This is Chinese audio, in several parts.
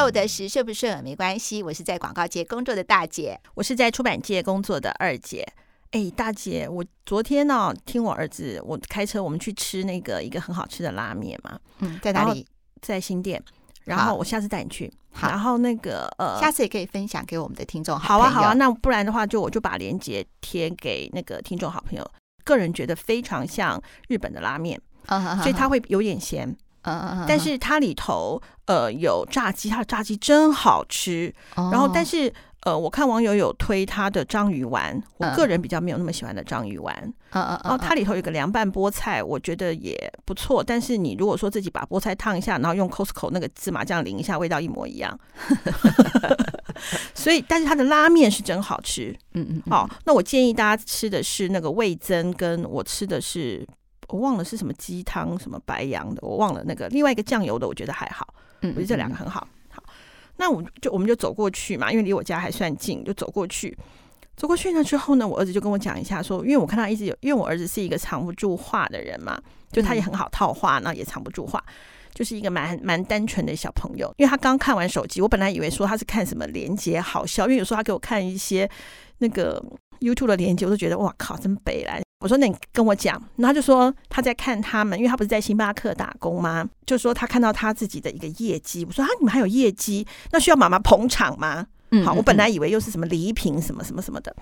二的时顺不顺耳没关系，我是在广告界工作的大姐，我是在出版界工作的二姐。哎，大姐，我昨天呢、哦、听我儿子，我开车我们去吃那个一个很好吃的拉面嘛，嗯，在哪里？在新店。然后我下次带你去。好，然后那个呃，下次也可以分享给我们的听众好。好啊，好啊。那不然的话，就我就把链接贴给那个听众好朋友。个人觉得非常像日本的拉面，嗯，所以它会有点咸，嗯嗯，但是它里头呃有炸鸡，它的炸鸡真好吃。然后但是。呃，我看网友有推他的章鱼丸，我个人比较没有那么喜欢的章鱼丸。嗯嗯嗯。哦，它里头有个凉拌菠菜，我觉得也不错。但是你如果说自己把菠菜烫一下，然后用 Costco 那个芝麻酱淋一下，味道一模一样。所以，但是它的拉面是真好吃。嗯嗯。好，那我建议大家吃的是那个味增，跟我吃的是我忘了是什么鸡汤，什么白羊的，我忘了那个另外一个酱油的，我觉得还好。嗯，我觉得这两个很好。好那我就我们就走过去嘛，因为离我家还算近，就走过去。走过去呢之后呢，我儿子就跟我讲一下说，因为我看他一直有，因为我儿子是一个藏不住话的人嘛，就他也很好套话，那也藏不住话，就是一个蛮蛮单纯的小朋友。因为他刚看完手机，我本来以为说他是看什么连接好笑，因为有时候他给我看一些那个 YouTube 的连接，我都觉得哇靠，真北来。我说：“那你跟我讲。”然后他就说他在看他们，因为他不是在星巴克打工吗？就说他看到他自己的一个业绩。我说：“啊，你们还有业绩？那需要妈妈捧场吗？”嗯，好，我本来以为又是什么礼品什么什么什么的。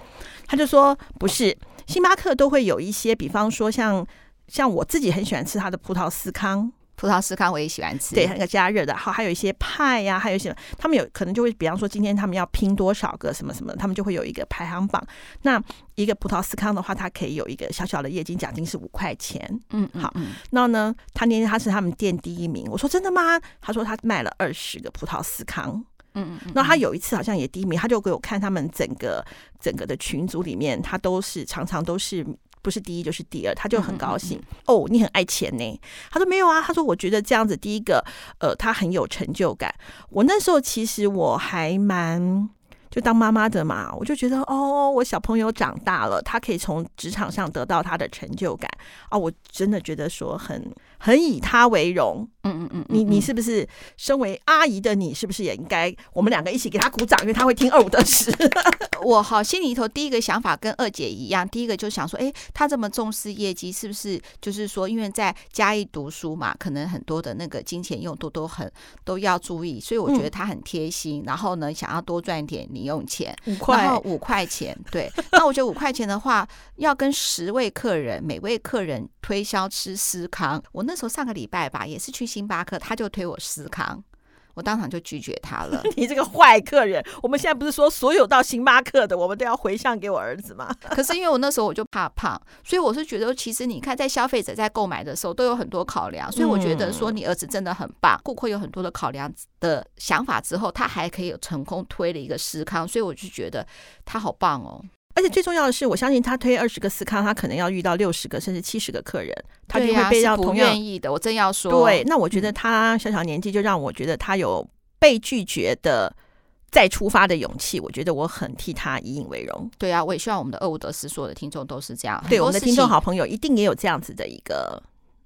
他就说：“不是，星巴克都会有一些，比方说像像我自己很喜欢吃他的葡萄司康。”葡萄司康我也喜欢吃，对，那个加热的，好，还有一些派呀、啊，还有一些他们有可能就会，比方说今天他们要拼多少个什么什么，他们就会有一个排行榜。那一个葡萄司康的话，它可以有一个小小的业绩奖金是五块钱，嗯，嗯，好，那呢，他那天他是他们店第一名，我说真的吗？他说他卖了二十个葡萄司康，嗯嗯，那他有一次好像也第一名，他就给我看他们整个整个的群组里面，他都是常常都是。不是第一就是第二，他就很高兴。嗯嗯嗯哦，你很爱钱呢？他说没有啊，他说我觉得这样子，第一个，呃，他很有成就感。我那时候其实我还蛮。就当妈妈的嘛，我就觉得哦，我小朋友长大了，他可以从职场上得到他的成就感啊、哦，我真的觉得说很很以他为荣。嗯嗯嗯，你你是不是身为阿姨的你，是不是也应该我们两个一起给他鼓掌？因为他会听二五得十。我好心里头第一个想法跟二姐一样，第一个就想说，哎，他这么重视业绩，是不是就是说，因为在嘉义读书嘛，可能很多的那个金钱用度都很都要注意，所以我觉得他很贴心。嗯、然后呢，想要多赚点零用钱，五块，然后五块钱，对。那我觉得五块钱的话，要跟十位客人，每位客人推销吃司康。我那时候上个礼拜吧，也是去星巴克，他就推我司康。我当场就拒绝他了。你这个坏客人！我们现在不是说所有到星巴克的，我们都要回向给我儿子吗？可是因为我那时候我就怕胖，所以我是觉得，其实你看，在消费者在购买的时候都有很多考量，所以我觉得说你儿子真的很棒。顾客有很多的考量的想法之后，他还可以有成功推了一个思康，所以我就觉得他好棒哦。而且最重要的是，我相信他推二十个司康，他可能要遇到六十个甚至七十个客人，他就会被要同样愿意的。我真要说，对，那我觉得他小小年纪就让我觉得他有被拒绝的再出发的勇气，我觉得我很替他以引为荣。对啊，我也希望我们的厄伍德斯所有的听众都是这样。对，我们的听众好朋友一定也有这样子的一个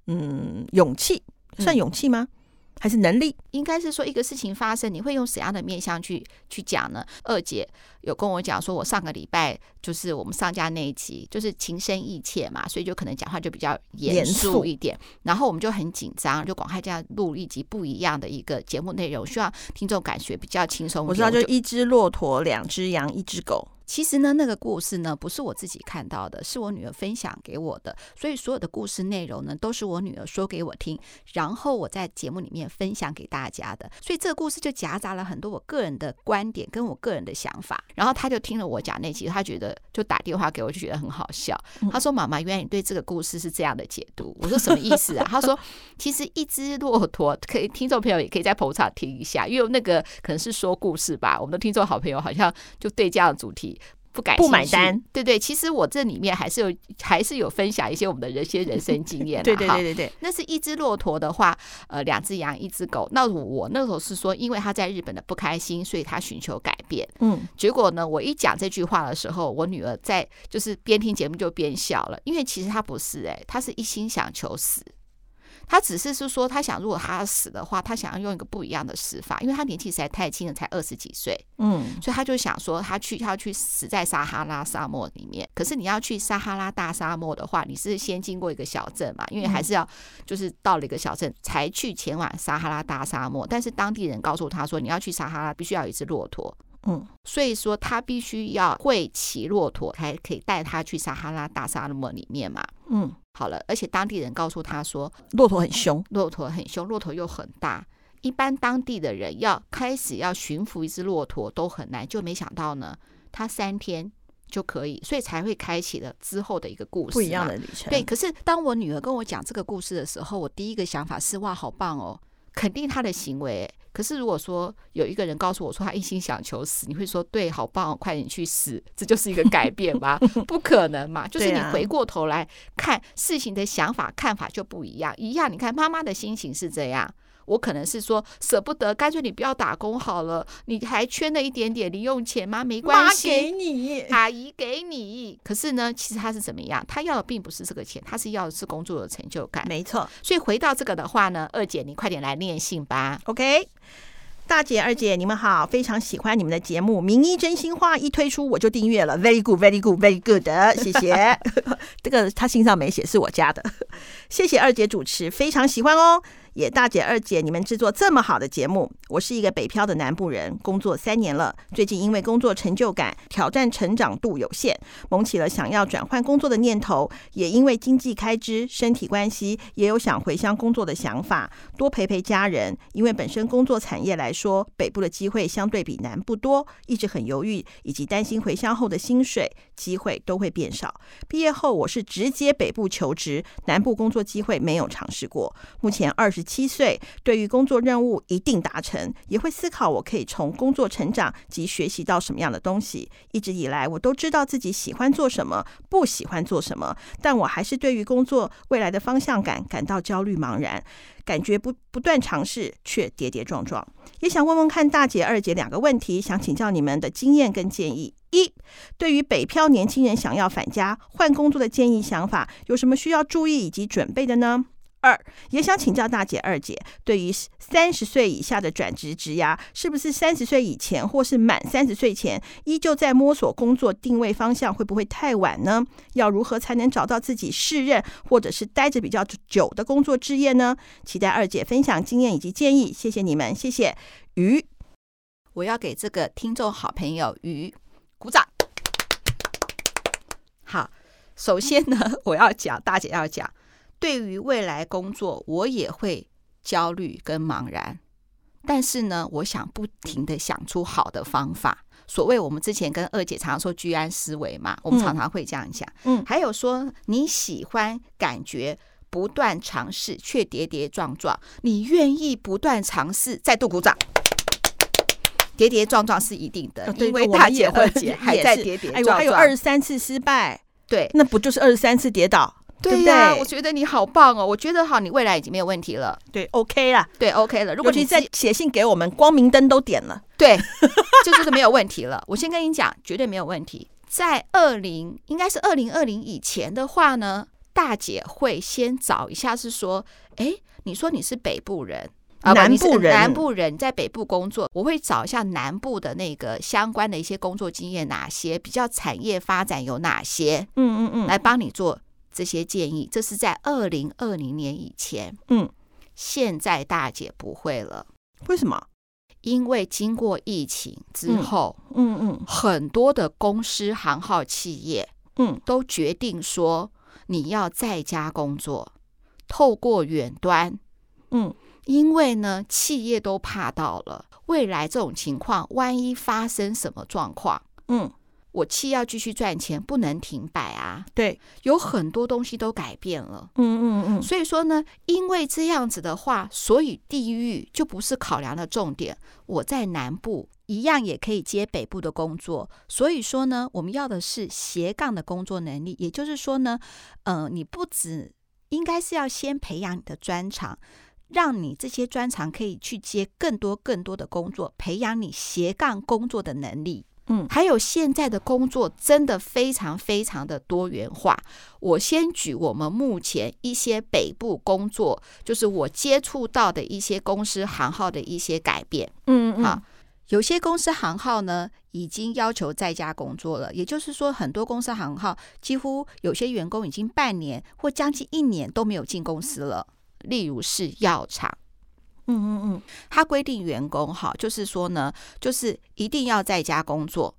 嗯勇气，算勇气吗？嗯还是能力，应该是说一个事情发生，你会用怎样的面向去去讲呢？二姐有跟我讲说，我上个礼拜就是我们上架那一集，就是情深意切嘛，所以就可能讲话就比较严肃一点，然后我们就很紧张，就赶快这样录一集不一样的一个节目内容，希望听众感觉比较轻松。我知道，就一只骆驼，两只羊，一只狗。其实呢，那个故事呢，不是我自己看到的，是我女儿分享给我的。所以所有的故事内容呢，都是我女儿说给我听，然后我在节目里面分享给大家的。所以这个故事就夹杂了很多我个人的观点跟我个人的想法。然后他就听了我讲那集，他觉得就打电话给我，就觉得很好笑。他说：“妈妈，原来你对这个故事是这样的解读。”我说：“什么意思啊？”他说：“其实一只骆驼，可以听众朋友也可以在捧场听一下，因为那个可能是说故事吧。我们的听众好朋友好像就对这样的主题。”不感不买单，对对，其实我这里面还是有还是有分享一些我们的人些人生经验。对对对对对，那是一只骆驼的话，呃，两只羊，一只狗。那我那时候是说，因为他在日本的不开心，所以他寻求改变。嗯，结果呢，我一讲这句话的时候，我女儿在就是边听节目就边笑了，因为其实她不是哎、欸，他是一心想求死。他只是是说，他想如果他死的话，他想要用一个不一样的死法，因为他年纪实在太轻了，才二十几岁，嗯，所以他就想说，他去他要去死在撒哈拉沙漠里面。可是你要去撒哈拉大沙漠的话，你是先经过一个小镇嘛，因为还是要就是到了一个小镇才去前往撒哈拉大沙漠。但是当地人告诉他说，你要去撒哈拉，必须要有一只骆驼。嗯，所以说他必须要会骑骆驼，才可以带他去撒哈拉大沙漠里面嘛。嗯，好了，而且当地人告诉他说，骆驼很凶，骆驼很凶，骆驼又很大，一般当地的人要开始要驯服一只骆驼都很难，就没想到呢，他三天就可以，所以才会开启了之后的一个故事，不一样的旅程。对，可是当我女儿跟我讲这个故事的时候，我第一个想法是哇，好棒哦，肯定他的行为。可是，如果说有一个人告诉我说他一心想求死，你会说对，好棒，快点去死，这就是一个改变吗？不可能嘛！就是你回过头来看事情的想法、看法就不一样。一样，你看妈妈的心情是这样。我可能是说舍不得，干脆你不要打工好了。你还缺那一点点零用钱吗？没关系，妈给你，阿姨给你。可是呢，其实他是怎么样？他要的并不是这个钱，他是要的是工作的成就感。没错。所以回到这个的话呢，二姐，你快点来念信吧。OK，大姐、二姐，你们好，非常喜欢你们的节目。名医真心话一推出，我就订阅了。Very good，Very good，Very good，谢谢。这个他信上没写，是我加的。谢谢二姐主持，非常喜欢哦。也大姐二姐，你们制作这么好的节目，我是一个北漂的南部人，工作三年了。最近因为工作成就感、挑战成长度有限，萌起了想要转换工作的念头。也因为经济开支、身体关系，也有想回乡工作的想法，多陪陪家人。因为本身工作产业来说，北部的机会相对比南部多，一直很犹豫，以及担心回乡后的薪水机会都会变少。毕业后我是直接北部求职，南部工作机会没有尝试过。目前二十。七岁，对于工作任务一定达成，也会思考我可以从工作成长及学习到什么样的东西。一直以来，我都知道自己喜欢做什么，不喜欢做什么，但我还是对于工作未来的方向感感到焦虑茫然，感觉不不断尝试却跌跌撞撞。也想问问看大姐、二姐两个问题，想请教你们的经验跟建议。一，对于北漂年轻人想要返家换工作的建议想法，有什么需要注意以及准备的呢？二，也想请教大姐二姐，对于三十岁以下的转职职涯，是不是三十岁以前或是满三十岁前依旧在摸索工作定位方向，会不会太晚呢？要如何才能找到自己适任或者是待着比较久的工作职业呢？期待二姐分享经验以及建议，谢谢你们，谢谢。鱼，我要给这个听众好朋友鱼鼓掌。好，首先呢，我要讲，大姐要讲。对于未来工作，我也会焦虑跟茫然，但是呢，我想不停的想出好的方法。所谓我们之前跟二姐常常说居安思危嘛，我们常常会这样讲。嗯，还有说你喜欢感觉不断尝试却跌跌撞撞，你愿意不断尝试，再度鼓掌。跌跌撞撞是一定的，对因为大姐二姐还在跌跌撞撞，还有二十三次失败，对，那不就是二十三次跌倒？对呀、啊，我觉得你好棒哦！我觉得好，你未来已经没有问题了。对，OK 了，对，OK 了。如果你再写信给我们，光明灯都点了，对，就就是没有问题了。我先跟你讲，绝对没有问题。在二零，应该是二零二零以前的话呢，大姐会先找一下，是说，哎，你说你是北部人啊，南部人，南部人在北部工作，我会找一下南部的那个相关的一些工作经验，哪些比较产业发展有哪些？嗯嗯嗯，来帮你做。这些建议，这是在二零二零年以前。嗯，现在大姐不会了。为什么？因为经过疫情之后，嗯嗯，嗯，很多的公司行号企业，嗯，都决定说你要在家工作，透过远端，嗯，因为呢，企业都怕到了未来这种情况，万一发生什么状况，嗯。我气要继续赚钱，不能停摆啊！对，有很多东西都改变了。嗯嗯嗯。所以说呢，因为这样子的话，所以地域就不是考量的重点。我在南部一样也可以接北部的工作。所以说呢，我们要的是斜杠的工作能力。也就是说呢，呃，你不止应该是要先培养你的专长，让你这些专长可以去接更多更多的工作，培养你斜杠工作的能力。嗯，还有现在的工作真的非常非常的多元化。我先举我们目前一些北部工作，就是我接触到的一些公司行号的一些改变。嗯嗯，好，有些公司行号呢已经要求在家工作了，也就是说，很多公司行号几乎有些员工已经半年或将近一年都没有进公司了。例如是药厂。嗯嗯嗯，他规定员工哈，就是说呢，就是一定要在家工作，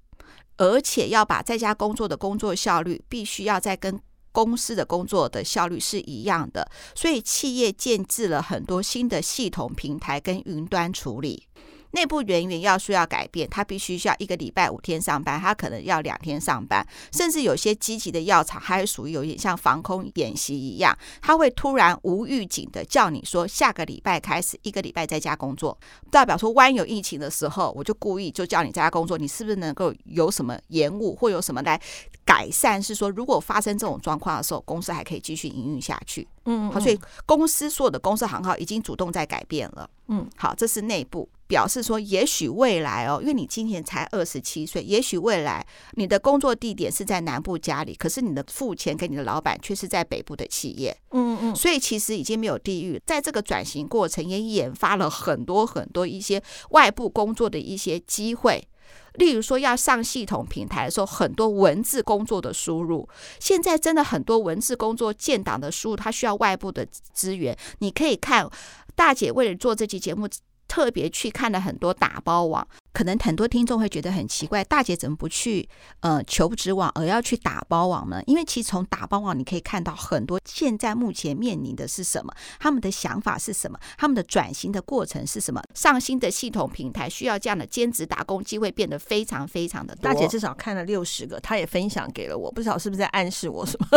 而且要把在家工作的工作效率必须要在跟公司的工作的效率是一样的，所以企业建置了很多新的系统平台跟云端处理。内部人员要需要改变，他必须需要一个礼拜五天上班，他可能要两天上班，甚至有些积极的药厂还属于有点像防空演习一样，他会突然无预警的叫你说下个礼拜开始一个礼拜在家工作，代表说万一有疫情的时候，我就故意就叫你在家工作，你是不是能够有什么延误或有什么来改善？是说如果发生这种状况的时候，公司还可以继续营运下去。嗯，嗯，好，所以公司所有的公司行号已经主动在改变了。嗯，好，这是内部表示说，也许未来哦，因为你今年才二十七岁，也许未来你的工作地点是在南部家里，可是你的付钱给你的老板却是在北部的企业。嗯嗯，所以其实已经没有地域，在这个转型过程也研发了很多很多一些外部工作的一些机会。例如说，要上系统平台的时候，很多文字工作的输入，现在真的很多文字工作建档的输入，它需要外部的资源。你可以看，大姐为了做这期节目，特别去看了很多打包网。可能很多听众会觉得很奇怪，大姐怎么不去呃求职网，而要去打包网呢？因为其实从打包网你可以看到很多现在目前面临的是什么，他们的想法是什么，他们的转型的过程是什么。上新的系统平台需要这样的兼职打工机会变得非常非常的多。大姐至少看了六十个，她也分享给了我，不知道是不是在暗示我什么？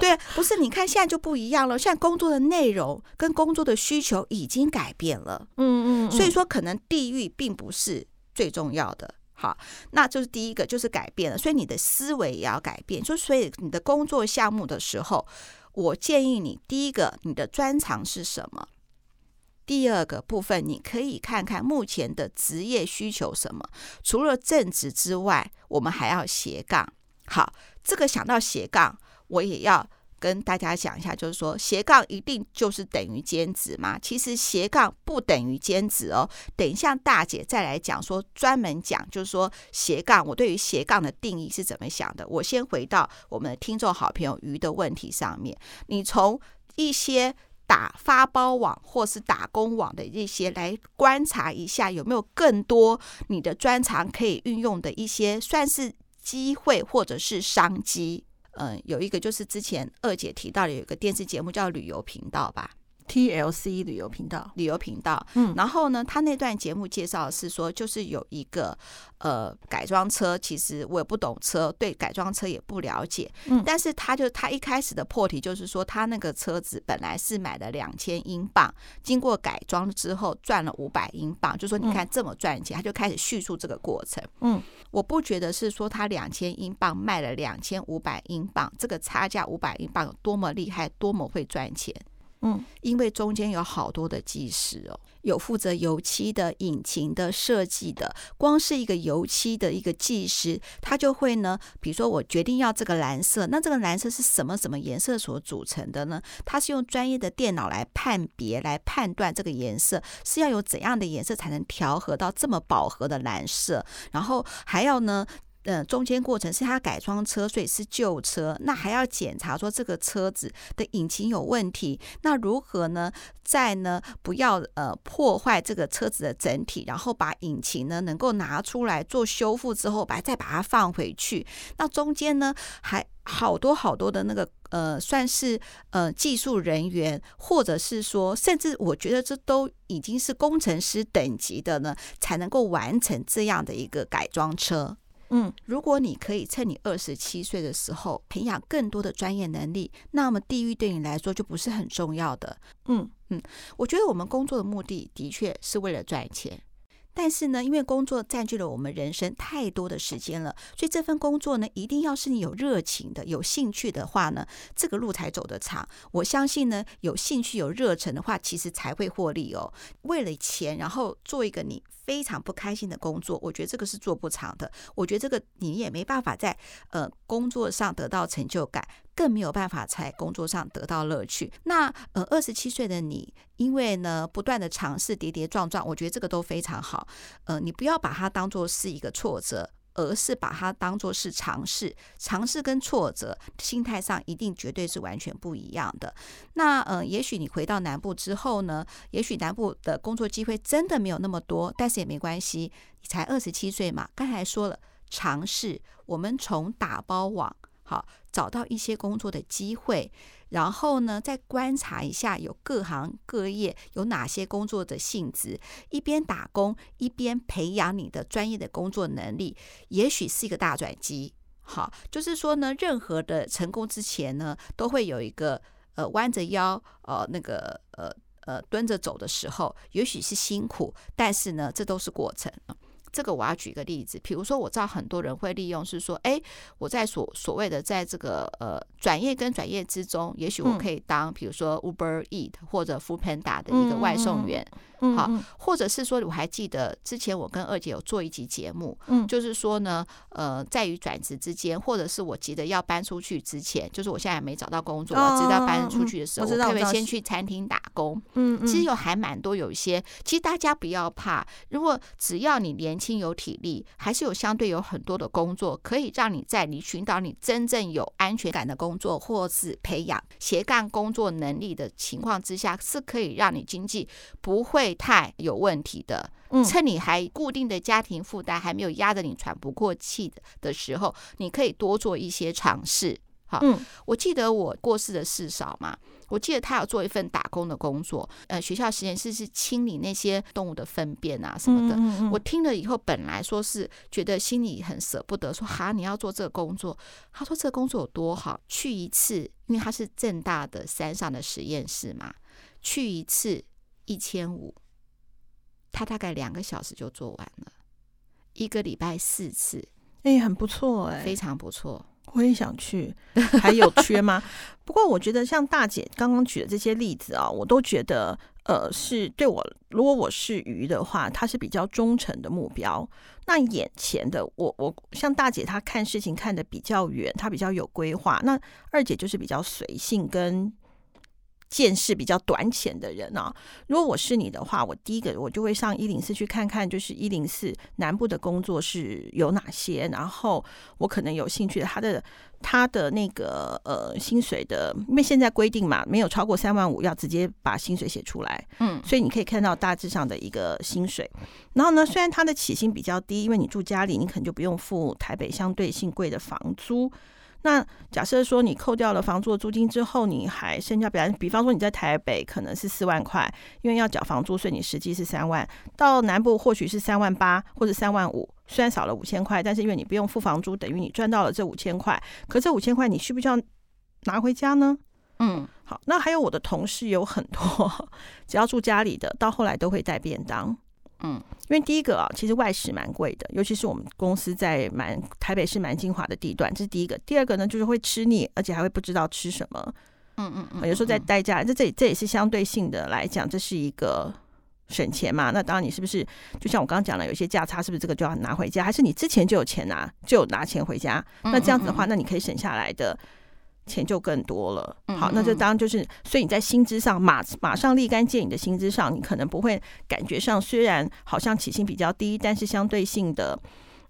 对，不是，你看现在就不一样了，现在工作的内容跟工作的需求已经改变了。嗯，嗯嗯，所以说可能地域并不是。最重要的，好，那就是第一个就是改变了，所以你的思维也要改变。就所以你的工作项目的时候，我建议你第一个，你的专长是什么？第二个部分，你可以看看目前的职业需求什么。除了正职之外，我们还要斜杠。好，这个想到斜杠，我也要。跟大家讲一下，就是说斜杠一定就是等于兼职吗？其实斜杠不等于兼职哦。等一下大姐再来讲说，专门讲就是说斜杠，我对于斜杠的定义是怎么想的？我先回到我们的听众好朋友鱼的问题上面，你从一些打发包网或是打工网的一些来观察一下，有没有更多你的专长可以运用的一些算是机会或者是商机。嗯，有一个就是之前二姐提到的，有一个电视节目叫旅游频道吧。TLC 旅游频道，旅游频道，嗯，然后呢，他那段节目介绍是说，就是有一个呃改装车，其实我也不懂车，对改装车也不了解，嗯，但是他就他一开始的破题就是说，他那个车子本来是买了两千英镑，经过改装之后赚了五百英镑，就说你看这么赚钱，他就开始叙述这个过程，嗯，我不觉得是说他两千英镑卖了两千五百英镑，这个差价五百英镑有多么厉害，多么会赚钱。嗯，因为中间有好多的技师哦，有负责油漆的、引擎的设计的。光是一个油漆的一个技师，他就会呢，比如说我决定要这个蓝色，那这个蓝色是什么什么颜色所组成的呢？他是用专业的电脑来判别、来判断这个颜色是要有怎样的颜色才能调和到这么饱和的蓝色，然后还要呢。嗯，中间过程是他改装车，所以是旧车，那还要检查说这个车子的引擎有问题，那如何呢？在呢不要呃破坏这个车子的整体，然后把引擎呢能够拿出来做修复之后，把再把它放回去。那中间呢还好多好多的那个呃，算是呃技术人员，或者是说，甚至我觉得这都已经是工程师等级的呢，才能够完成这样的一个改装车。嗯，如果你可以趁你二十七岁的时候培养更多的专业能力，那么地域对你来说就不是很重要的。嗯嗯，我觉得我们工作的目的的确是为了赚钱。但是呢，因为工作占据了我们人生太多的时间了，所以这份工作呢，一定要是你有热情的、有兴趣的话呢，这个路才走得长。我相信呢，有兴趣、有热忱的话，其实才会获利哦。为了钱，然后做一个你非常不开心的工作，我觉得这个是做不长的。我觉得这个你也没办法在呃工作上得到成就感，更没有办法在工作上得到乐趣。那呃二十七岁的你，因为呢不断的尝试，跌跌撞撞，我觉得这个都非常好。呃，你不要把它当做是一个挫折。而是把它当作是尝试，尝试跟挫折心态上一定绝对是完全不一样的。那呃，也许你回到南部之后呢，也许南部的工作机会真的没有那么多，但是也没关系，你才二十七岁嘛。刚才说了，尝试，我们从打包网好找到一些工作的机会。然后呢，再观察一下有各行各业有哪些工作的性质，一边打工一边培养你的专业的工作能力，也许是一个大转机。好，就是说呢，任何的成功之前呢，都会有一个呃弯着腰呃那个呃呃蹲着走的时候，也许是辛苦，但是呢，这都是过程。这个我要举一个例子，比如说我知道很多人会利用是说，哎，我在所所谓的在这个呃转业跟转业之中，也许我可以当比如说 Uber Eat 或者 Foodpanda 的一个外送员。嗯嗯好，或者是说，我还记得之前我跟二姐有做一集节目，嗯，就是说呢，呃，在于转职之间，或者是我急着要搬出去之前，就是我现在还没找到工作，我急着要搬出去的时候，我可不可以先去餐厅打工？嗯嗯，其实有还蛮多，有一些，其实大家不要怕，如果只要你年轻有体力，还是有相对有很多的工作可以让你在你寻找你真正有安全感的工作，或是培养斜杠工作能力的情况之下，是可以让你经济不会。太有问题的，趁你还固定的家庭负担还没有压得你喘不过气的的时候，你可以多做一些尝试。好，我记得我过世的事少嘛，我记得他有做一份打工的工作，呃，学校实验室是清理那些动物的粪便啊什么的。我听了以后，本来说是觉得心里很舍不得，说哈，你要做这个工作。他说这个工作有多好，去一次，因为他是正大的山上的实验室嘛，去一次一千五。他大概两个小时就做完了，一个礼拜四次，哎、欸，很不错哎、欸，非常不错。我也想去，还有缺吗？不过我觉得像大姐刚刚举的这些例子啊，我都觉得呃是对我，如果我是鱼的话，它是比较忠诚的目标。那眼前的我，我像大姐她看事情看得比较远，她比较有规划。那二姐就是比较随性跟。见识比较短浅的人啊，如果我是你的话，我第一个我就会上一零四去看看，就是一零四南部的工作是有哪些，然后我可能有兴趣的，他的他的那个呃薪水的，因为现在规定嘛，没有超过三万五要直接把薪水写出来，嗯，所以你可以看到大致上的一个薪水。然后呢，虽然他的起薪比较低，因为你住家里，你可能就不用付台北相对性贵的房租。那假设说你扣掉了房租的租金之后，你还剩下，比方比方说你在台北可能是四万块，因为要缴房租，所以你实际是三万。到南部或许是三万八或者三万五，虽然少了五千块，但是因为你不用付房租，等于你赚到了这五千块。可这五千块你需不需要拿回家呢？嗯，好，那还有我的同事有很多，只要住家里的，到后来都会带便当。嗯，因为第一个啊，其实外食蛮贵的，尤其是我们公司在蛮台北市蛮精华的地段，这是第一个。第二个呢，就是会吃腻，而且还会不知道吃什么。嗯嗯嗯，有时候在待家，这这这也是相对性的来讲，这是一个省钱嘛。那当然，你是不是就像我刚刚讲了，有些价差，是不是这个就要拿回家？还是你之前就有钱拿，就有拿钱回家？那这样子的话，那你可以省下来的。钱就更多了。好，那就当然就是，所以你在薪资上马马上立竿见影的薪资上，你可能不会感觉上虽然好像起薪比较低，但是相对性的。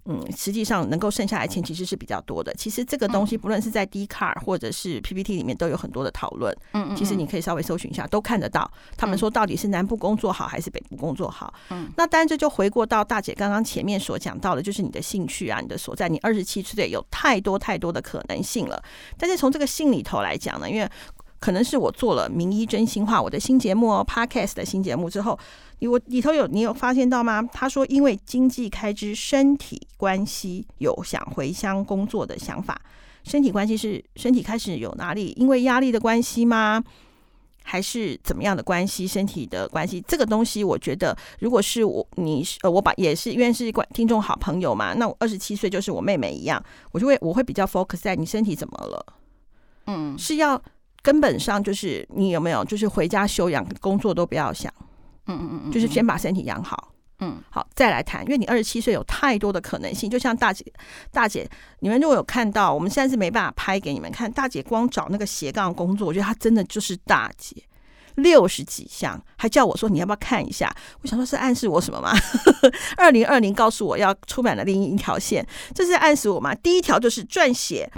嗯，实际上能够剩下来钱其实是比较多的。其实这个东西不论是在 Dcard 或者是 PPT 里面都有很多的讨论。嗯嗯，其实你可以稍微搜寻一下，都看得到。他们说到底是南部工作好还是北部工作好？嗯，那当然这就回过到大姐刚刚前面所讲到的，就是你的兴趣啊，你的所在。你二十七岁有太多太多的可能性了。但是从这个性里头来讲呢，因为可能是我做了名医真心话我的新节目哦，Podcast 的新节目之后，你我里头有你有发现到吗？他说因为经济开支、身体关系有想回乡工作的想法。身体关系是身体开始有哪里？因为压力的关系吗？还是怎么样的关系？身体的关系这个东西，我觉得如果是我你呃我把也是因为是观听众好朋友嘛，那我二十七岁就是我妹妹一样，我就会我会比较 focus 在你身体怎么了？嗯，是要。根本上就是你有没有，就是回家休养，工作都不要想，嗯嗯嗯，就是先把身体养好，嗯，好，再来谈，因为你二十七岁有太多的可能性，就像大姐，大姐，你们如果有看到，我们现在是没办法拍给你们看，大姐光找那个斜杠工作，我觉得她真的就是大姐，六十几项，还叫我说你要不要看一下？我想说是暗示我什么吗？二零二零告诉我要出版的另一条线，这是暗示我吗？第一条就是撰写。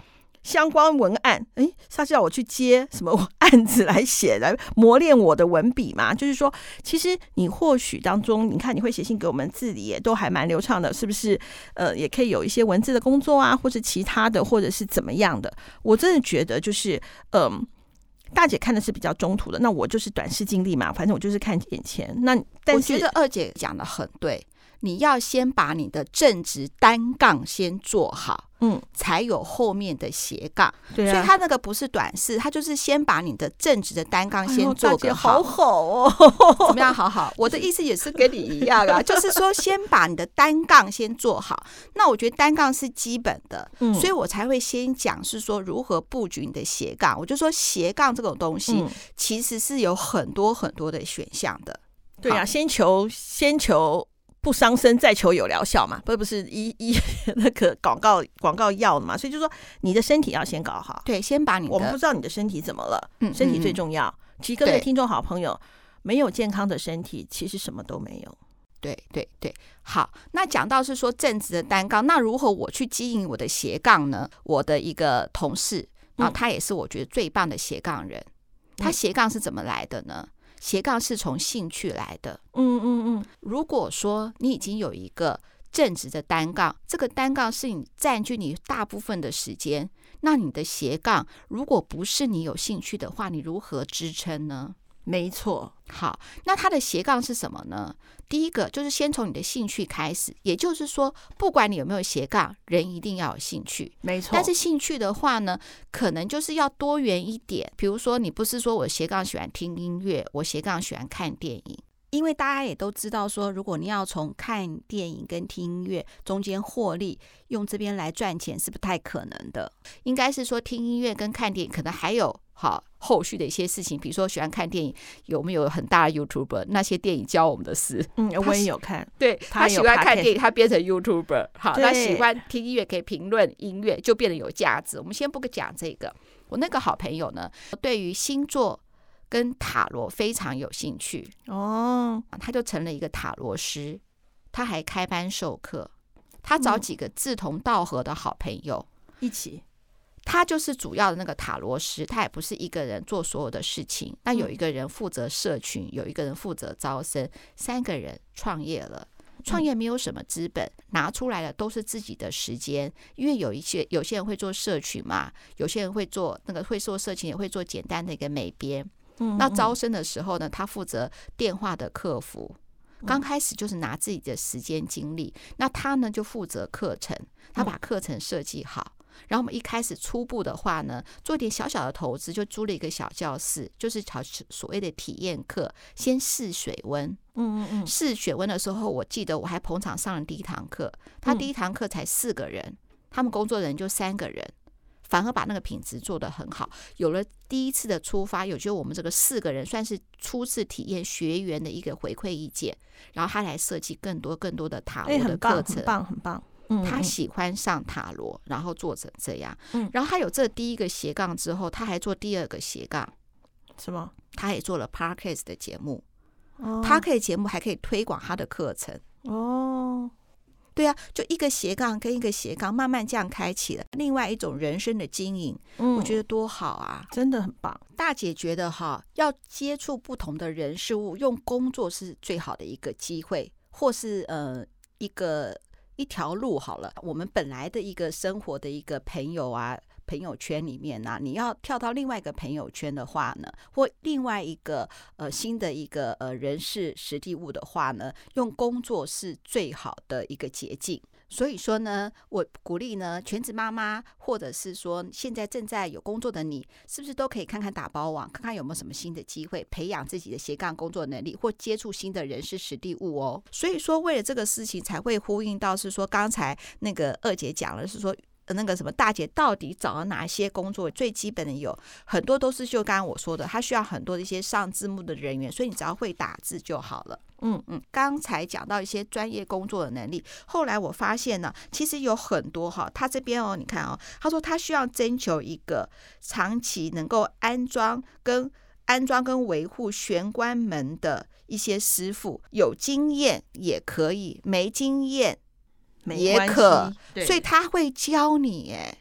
相关文案，诶，他叫我去接什么案子来写，来磨练我的文笔嘛？就是说，其实你或许当中，你看你会写信给我们，字里也都还蛮流畅的，是不是？呃，也可以有一些文字的工作啊，或者其他的，或者是怎么样的？我真的觉得，就是，嗯、大姐看的是比较中途的，那我就是短视经历嘛，反正我就是看眼前。那但我觉得二姐讲的很对。你要先把你的正直单杠先做好，嗯，才有后面的斜杠。对啊，所以他那个不是短视，他就是先把你的正直的单杠先做个好。好好哦，怎么样？好好，我的意思也是跟你一样啊，就是说先把你的单杠先做好。那我觉得单杠是基本的，嗯，所以我才会先讲是说如何布局你的斜杠。我就说斜杠这种东西其实是有很多很多的选项的。对啊，先求先求。不伤身，再求有疗效嘛，不不是医医 那个广告广告药嘛，所以就说你的身体要先搞好，对，先把你的，我们不知道你的身体怎么了，嗯，身体最重要。其实各位听众好朋友，没有健康的身体，其实什么都没有。对对对，好，那讲到是说正直的单杠，那如何我去经营我的斜杠呢？我的一个同事，然后他也是我觉得最棒的斜杠人，他斜杠是怎么来的呢？斜杠是从兴趣来的，嗯嗯嗯。如果说你已经有一个正直的单杠，这个单杠是你占据你大部分的时间，那你的斜杠如果不是你有兴趣的话，你如何支撑呢？没错，好，那他的斜杠是什么呢？第一个就是先从你的兴趣开始，也就是说，不管你有没有斜杠，人一定要有兴趣，没错。但是兴趣的话呢，可能就是要多元一点。比如说，你不是说我斜杠喜欢听音乐，我斜杠喜欢看电影，因为大家也都知道说，如果你要从看电影跟听音乐中间获利，用这边来赚钱是不太可能的。应该是说，听音乐跟看电影可能还有。好，后续的一些事情，比如说喜欢看电影，有没有很大的 YouTuber？那些电影教我们的事，嗯，我也有看。对，他喜欢看电影，他变成 YouTuber。好，他喜欢听音乐，可以评论音乐，就变得有价值。我们先不讲这个。我那个好朋友呢，对于星座跟塔罗非常有兴趣哦，他就成了一个塔罗师，他还开班授课，他找几个志同道合的好朋友一起。他就是主要的那个塔罗师，他也不是一个人做所有的事情。那有一个人负责社群，有一个人负责招生，三个人创业了。创业没有什么资本，拿出来的都是自己的时间。因为有一些有些人会做社群嘛，有些人会做那个会做社群，也会做简单的一个美编。嗯那招生的时候呢，他负责电话的客服。刚开始就是拿自己的时间精力，那他呢就负责课程，他把课程设计好。然后我们一开始初步的话呢，做点小小的投资，就租了一个小教室，就是考所谓的体验课，先试水温。嗯嗯嗯。试水温的时候，我记得我还捧场上了第一堂课。他第一堂课才四个人，他们工作人员就三个人，反而把那个品质做得很好。有了第一次的出发，有觉得我们这个四个人算是初次体验学员的一个回馈意见，然后他来设计更多更多的塔罗的课程，很棒，很棒。他喜欢上塔罗，然后做成这样。嗯然后他有这第一个斜杠之后，他还做第二个斜杠，什么？他也做了 Podcast 的节目。哦，Podcast 节目还可以推广他的课程。哦，对啊，就一个斜杠跟一个斜杠，慢慢这样开启了另外一种人生的经营。嗯我觉得多好啊，真的很棒。大姐觉得哈，要接触不同的人事物，用工作是最好的一个机会，或是呃一个。一条路好了，我们本来的一个生活的一个朋友啊，朋友圈里面呢、你要跳到另外一个朋友圈的话呢，或另外一个呃新的一个呃人事实地物的话呢，用工作是最好的一个捷径。所以说呢，我鼓励呢，全职妈妈，或者是说现在正在有工作的你，是不是都可以看看打包网，看看有没有什么新的机会，培养自己的斜杠工作能力，或接触新的人事实地物哦。所以说，为了这个事情，才会呼应到是说，刚才那个二姐讲了是说，那个什么大姐到底找了哪些工作？最基本的有很多都是就刚刚我说的，他需要很多的一些上字幕的人员，所以你只要会打字就好了。嗯嗯，刚才讲到一些专业工作的能力，后来我发现呢，其实有很多哈，他这边哦，你看哦，他说他需要征求一个长期能够安装跟安装跟维护玄关门的一些师傅，有经验也可以，没经验也可，所以他会教你哎。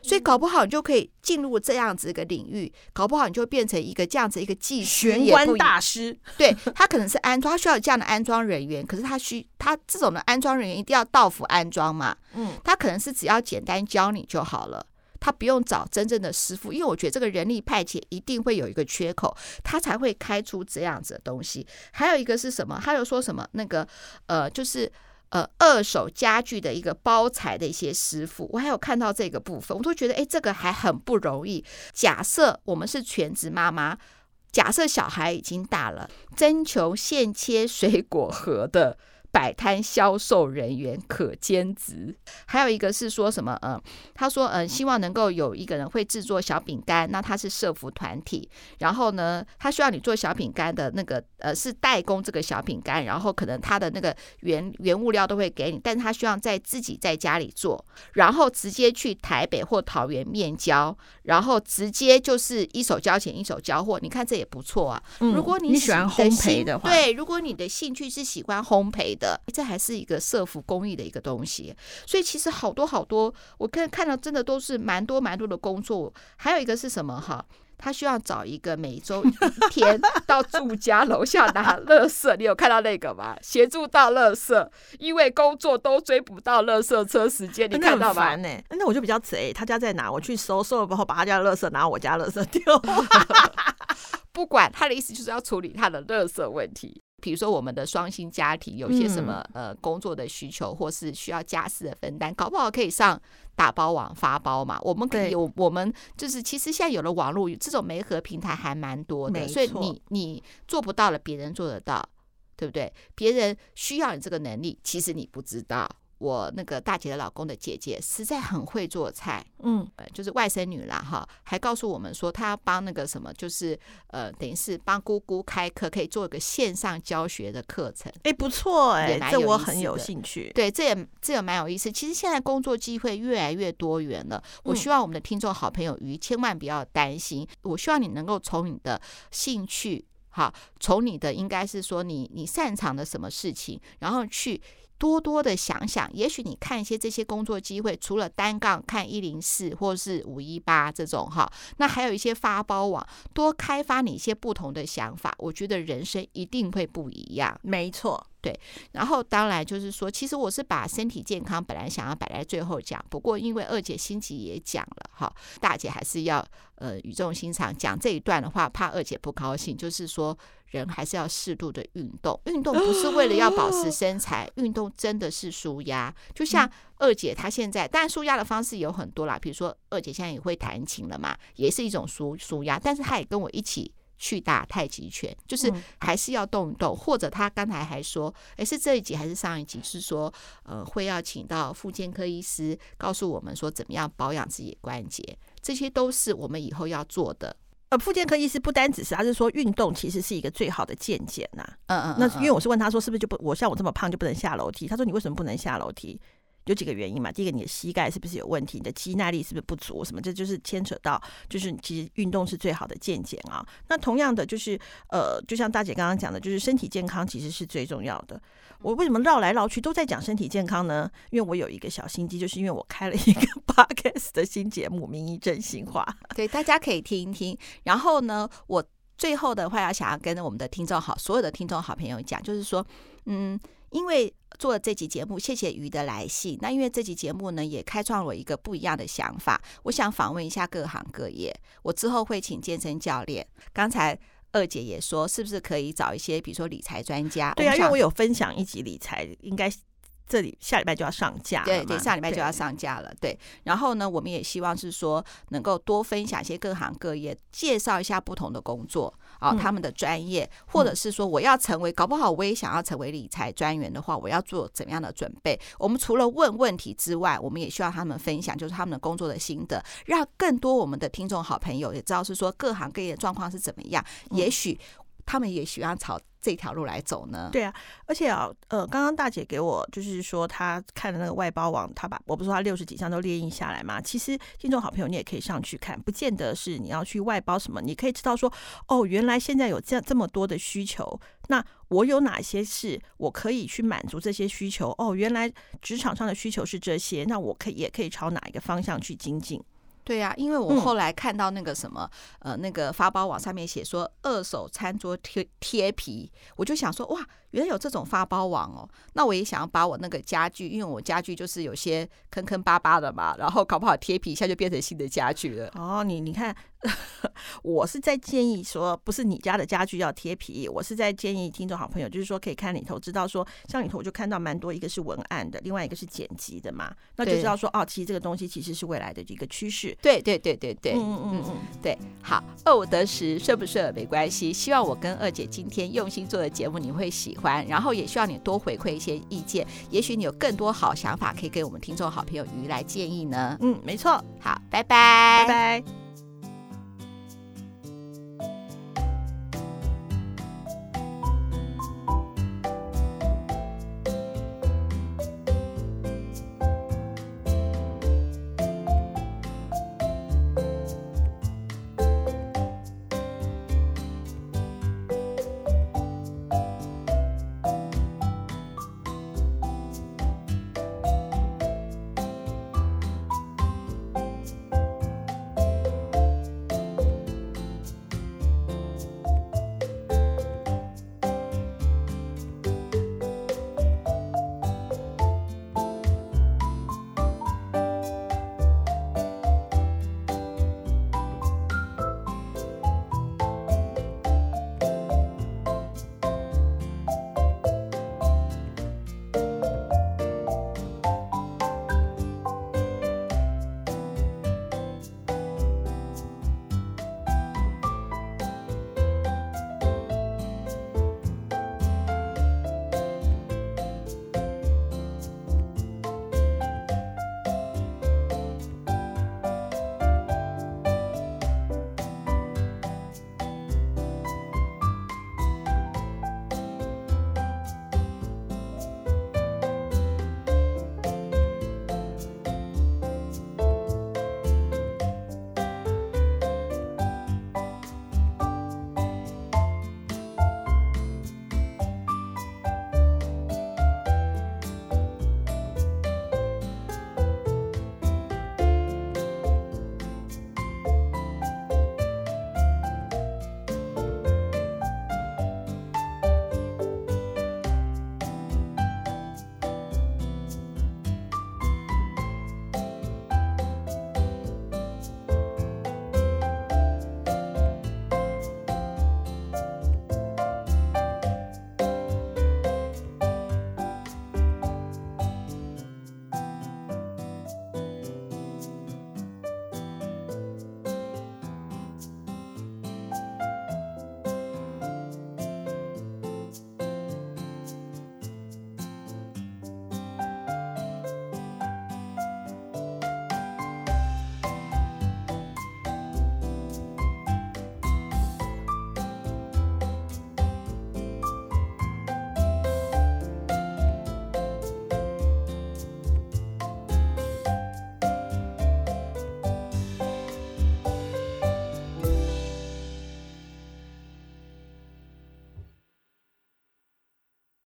所以搞不好你就可以进入这样子一个领域，搞不好你就变成一个这样子一个技术玄关大师。对，他可能是安装，他需要这样的安装人员，可是他需他这种的安装人员一定要到府安装嘛。嗯，他可能是只要简单教你就好了，他不用找真正的师傅，因为我觉得这个人力派遣一定会有一个缺口，他才会开出这样子的东西。还有一个是什么？他又说什么？那个呃，就是。呃，二手家具的一个包材的一些师傅，我还有看到这个部分，我都觉得，哎，这个还很不容易。假设我们是全职妈妈，假设小孩已经大了，征求现切水果盒的。摆摊销售人员可兼职，还有一个是说什么？嗯，他说，嗯，希望能够有一个人会制作小饼干，那他是社福团体，然后呢，他需要你做小饼干的那个，呃，是代工这个小饼干，然后可能他的那个原原物料都会给你，但是他希望在自己在家里做，然后直接去台北或桃园面交，然后直接就是一手交钱一手交货，你看这也不错啊。如果你喜欢烘焙的话，对，如果你的兴趣是喜欢烘焙的。这还是一个社服公益的一个东西，所以其实好多好多，我看看到真的都是蛮多蛮多的工作。还有一个是什么哈？他需要找一个每周一天到住家楼下拿垃圾，你有看到那个吗？协助倒垃圾，因为工作都追不到垃圾车时间，你看到吗？那、欸、那我就比较贼，他家在哪？我去收收了之后，把他家的垃圾拿我家垃圾丢。不管他的意思就是要处理他的垃圾问题。比如说，我们的双薪家庭有些什么呃工作的需求，或是需要家事的分担，搞不好可以上打包网发包嘛。我们可以有，我们就是其实现在有了网络，这种媒合平台还蛮多的，所以你你做不到了，别人做得到，对不对？别人需要你这个能力，其实你不知道。我那个大姐的老公的姐姐实在很会做菜，嗯，就是外甥女啦哈，还告诉我们说她要帮那个什么，就是呃，等于是帮姑姑开课，可以做一个线上教学的课程。哎，不错哎，这我很有兴趣。对，这也这也蛮有意思。其实现在工作机会越来越多元了。我希望我们的听众好朋友鱼千万不要担心。我希望你能够从你的兴趣，哈，从你的应该是说你你擅长的什么事情，然后去。多多的想想，也许你看一些这些工作机会，除了单杠看一零四或是五一八这种哈，那还有一些发包网，多开发你一些不同的想法，我觉得人生一定会不一样。没错，对。然后当然就是说，其实我是把身体健康本来想要摆在最后讲，不过因为二姐心急也讲了哈，大姐还是要呃语重心长讲这一段的话，怕二姐不高兴，就是说。人还是要适度的运动，运动不是为了要保持身材，运动真的是舒压。就像二姐她现在，当然舒压的方式有很多啦，比如说二姐现在也会弹琴了嘛，也是一种舒舒压。但是她也跟我一起去打太极拳，就是还是要动一动。或者她刚才还说，诶，是这一集还是上一集？是说，呃，会要请到妇健科医师告诉我们说，怎么样保养自己的关节，这些都是我们以后要做的。呃，复健科医师不单只是，他是说运动其实是一个最好的健检呐。嗯，嗯嗯。那因为我是问他说，是不是就不我像我这么胖就不能下楼梯？他说你为什么不能下楼梯？有几个原因嘛。第一个，你的膝盖是不是有问题？你的肌耐力是不是不足？什么？这就是牵扯到，就是其实运动是最好的健检啊。那同样的，就是呃，就像大姐刚刚讲的，就是身体健康其实是最重要的。我为什么绕来绕去都在讲身体健康呢？因为我有一个小心机，就是因为我开了一个 podcast 的新节目《名医真心话》，对，大家可以听一听。然后呢，我最后的话要想要跟我们的听众好，所有的听众好朋友讲，就是说，嗯，因为做了这集节目，谢谢鱼的来信。那因为这集节目呢，也开创了一个不一样的想法，我想访问一下各行各业。我之后会请健身教练。刚才。二姐也说，是不是可以找一些，比如说理财专家？对啊，因为我有分享一集理财，应该这里下礼拜就要上架，对对，下礼拜就要上架了，对。然后呢，我们也希望是说能够多分享一些各行各业，介绍一下不同的工作啊，他们的专业，或者是说我要成为，搞不好我也想要成为理财专员的话，我要做怎么样的准备？我们除了问问题之外，我们也需要他们分享，就是他们的工作的心得，让更多我们的听众好朋友也知道是说各行各业的状况是怎么样，也许。他们也喜欢朝这条路来走呢。对啊，而且啊，呃，刚刚大姐给我就是说，她看的那个外包网，她把我不是说她六十几项都列印下来嘛。其实听众好朋友，你也可以上去看，不见得是你要去外包什么，你可以知道说，哦，原来现在有这这么多的需求，那我有哪些是我可以去满足这些需求？哦，原来职场上的需求是这些，那我可以也可以朝哪一个方向去精进？对呀、啊，因为我后来看到那个什么，嗯、呃，那个发包网上面写说二手餐桌贴贴皮，我就想说哇。原来有这种发包网哦，那我也想要把我那个家具，因为我家具就是有些坑坑巴巴的嘛，然后搞不好贴皮一下就变成新的家具了。哦，你你看，我是在建议说，不是你家的家具要贴皮，我是在建议听众好朋友，就是说可以看里头，知道说像里头我就看到蛮多，一个是文案的，另外一个是剪辑的嘛，那就知道说哦，其实这个东西其实是未来的一个趋势。对对对对对，嗯嗯嗯，对，好，二五得十，顺不顺没关系，希望我跟二姐今天用心做的节目你会喜欢。然后也需要你多回馈一些意见，也许你有更多好想法可以给我们听众好朋友鱼来建议呢。嗯，没错。好，拜拜，拜拜。